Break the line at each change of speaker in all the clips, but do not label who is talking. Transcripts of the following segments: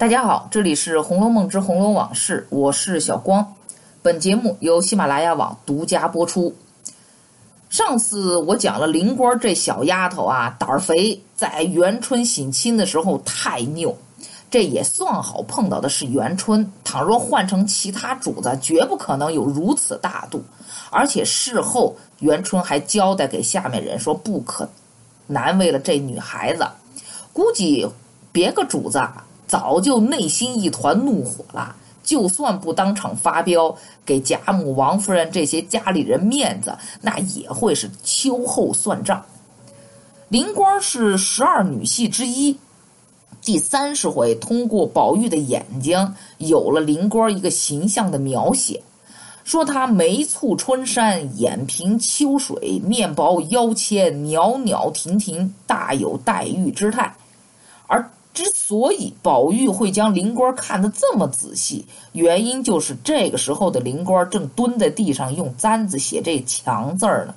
大家好，这里是《红楼梦之红楼往事》，我是小光。本节目由喜马拉雅网独家播出。上次我讲了灵官这小丫头啊，胆儿肥，在元春省亲的时候太拗。这也算好碰到的是元春，倘若换成其他主子，绝不可能有如此大度。而且事后元春还交代给下面人说，不可难为了这女孩子。估计别个主子。早就内心一团怒火了，就算不当场发飙，给贾母、王夫人这些家里人面子，那也会是秋后算账。林官是十二女戏之一，第三十回通过宝玉的眼睛，有了灵官一个形象的描写，说他眉蹙春山，眼平秋水，面薄腰纤，袅袅婷婷，大有黛玉之态，而。所以宝玉会将灵官看得这么仔细，原因就是这个时候的灵官正蹲在地上用簪子写这墙字儿呢。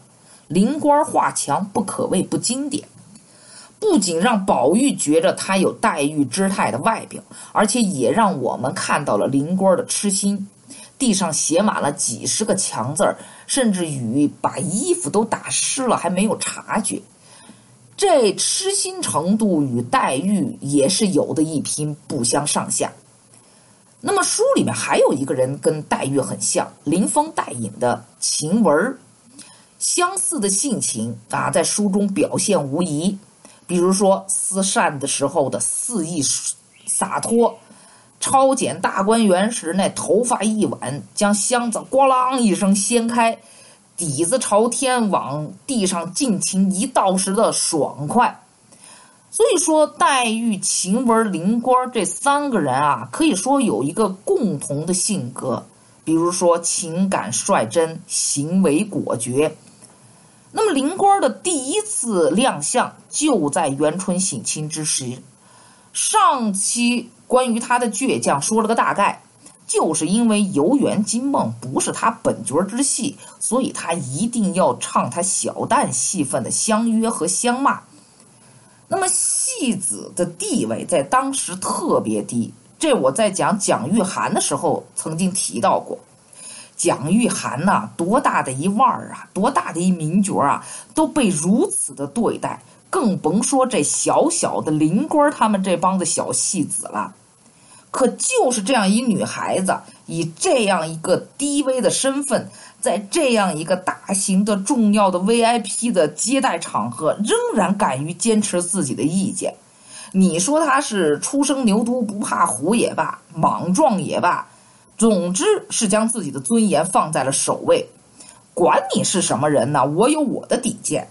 灵官画墙不可谓不经典，不仅让宝玉觉着他有黛玉之态的外表，而且也让我们看到了灵官的痴心。地上写满了几十个墙字儿，甚至雨把衣服都打湿了，还没有察觉。这痴心程度与黛玉也是有的一拼，不相上下。那么书里面还有一个人跟黛玉很像，临风带影的晴雯，相似的性情啊，在书中表现无疑。比如说思善的时候的肆意洒脱，抄检大观园时那头发一挽，将箱子咣啷一声掀开。底子朝天往地上尽情一倒时的爽快，所以说黛玉、晴雯、灵官这三个人啊，可以说有一个共同的性格，比如说情感率真，行为果决。那么灵官的第一次亮相就在元春省亲之时，上期关于他的倔强说了个大概。就是因为游园惊梦不是他本角之戏，所以他一定要唱他小旦戏份的相约和相骂。那么戏子的地位在当时特别低，这我在讲蒋玉菡的时候曾经提到过。蒋玉菡呐，多大的一腕儿啊，多大的一名角啊，都被如此的对待，更甭说这小小的林官他们这帮子小戏子了。可就是这样一女孩子，以这样一个低微的身份，在这样一个大型的重要的 VIP 的接待场合，仍然敢于坚持自己的意见。你说她是初生牛犊不怕虎也罢，莽撞也罢，总之是将自己的尊严放在了首位。管你是什么人呢，我有我的底线。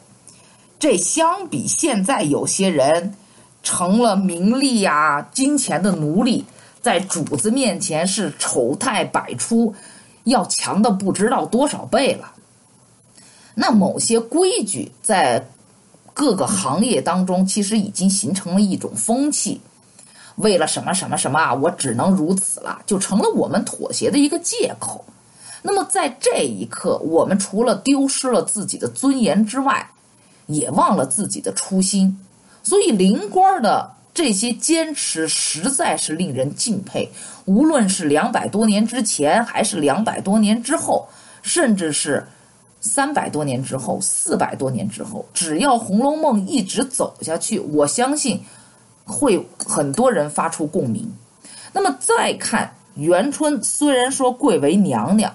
这相比现在有些人成了名利呀、金钱的奴隶。在主子面前是丑态百出，要强的不知道多少倍了。那某些规矩在各个行业当中，其实已经形成了一种风气。为了什么什么什么啊，我只能如此了，就成了我们妥协的一个借口。那么在这一刻，我们除了丢失了自己的尊严之外，也忘了自己的初心。所以灵官的。这些坚持实在是令人敬佩。无论是两百多年之前，还是两百多年之后，甚至是三百多年之后、四百多年之后，只要《红楼梦》一直走下去，我相信会很多人发出共鸣。那么再看元春，虽然说贵为娘娘，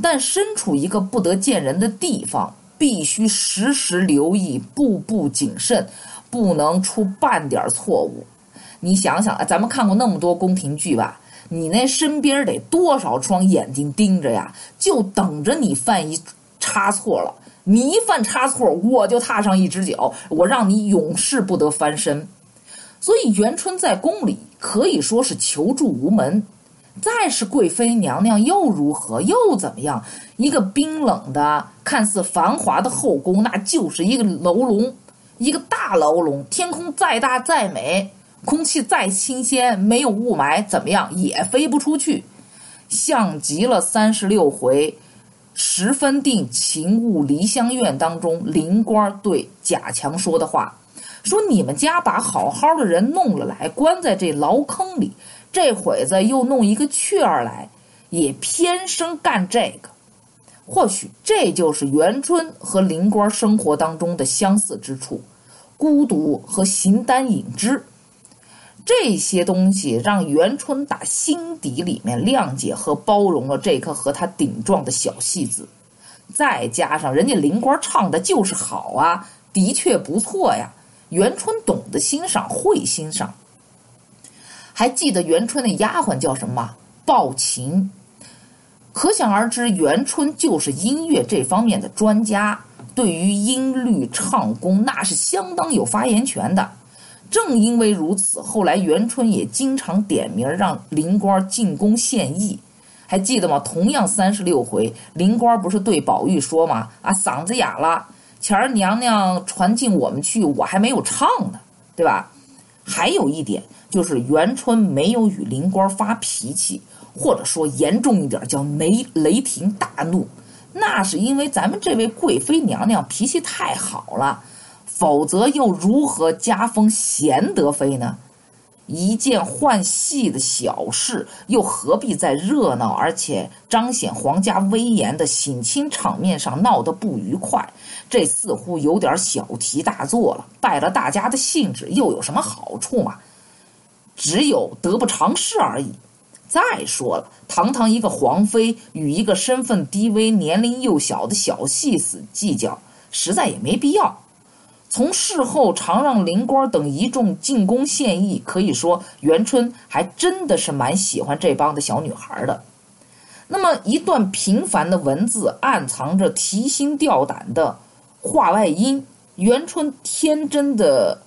但身处一个不得见人的地方，必须时时留意，步步谨慎。不能出半点错误，你想想啊，咱们看过那么多宫廷剧吧？你那身边得多少双眼睛盯着呀？就等着你犯一差错了。你一犯差错，我就踏上一只脚，我让你永世不得翻身。所以元春在宫里可以说是求助无门。再是贵妃娘娘又如何？又怎么样？一个冰冷的、看似繁华的后宫，那就是一个牢笼。一个大牢笼，天空再大再美，空气再新鲜，没有雾霾，怎么样也飞不出去。像极了三十六回十分定情物梨香院当中林官对贾强说的话：“说你们家把好好的人弄了来，关在这牢坑里，这会子又弄一个雀儿来，也偏生干这个。或许这就是元春和灵官生活当中的相似之处，孤独和形单影只。这些东西让元春打心底里面谅解和包容了这颗和他顶撞的小戏子，再加上人家灵官唱的就是好啊，的确不错呀。元春懂得欣赏，会欣赏。还记得元春的丫鬟叫什么？抱琴。可想而知，元春就是音乐这方面的专家，对于音律唱功那是相当有发言权的。正因为如此，后来元春也经常点名让林官进宫献艺，还记得吗？同样三十六回，林官不是对宝玉说吗？啊，嗓子哑了，前儿娘娘传进我们去，我还没有唱呢，对吧？还有一点就是元春没有与林官发脾气，或者说严重一点叫雷雷霆大怒，那是因为咱们这位贵妃娘娘脾气太好了。否则又如何加封贤德妃呢？一件换戏的小事，又何必在热闹而且彰显皇家威严的省亲场面上闹得不愉快？这似乎有点小题大做了，败了大家的兴致，又有什么好处嘛？只有得不偿失而已。再说了，堂堂一个皇妃与一个身份低微、年龄幼小的小戏子计较，实在也没必要。从事后常让灵官等一众进宫献艺，可以说元春还真的是蛮喜欢这帮的小女孩的。那么一段平凡的文字，暗藏着提心吊胆的话外音。元春天真的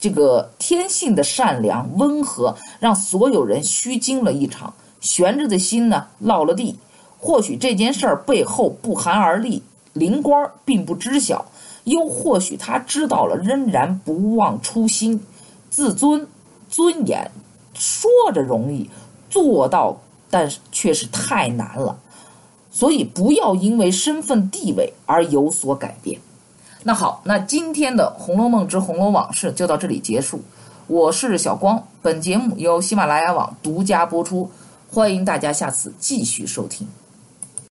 这个天性的善良温和，让所有人虚惊了一场，悬着的心呢落了地。或许这件事儿背后不寒而栗，灵官并不知晓。又或许他知道了，仍然不忘初心，自尊、尊严，说着容易，做到但是却是太难了。所以不要因为身份地位而有所改变。那好，那今天的《红楼梦之红楼往事》就到这里结束。我是小光，本节目由喜马拉雅网独家播出，欢迎大家下次继续收听。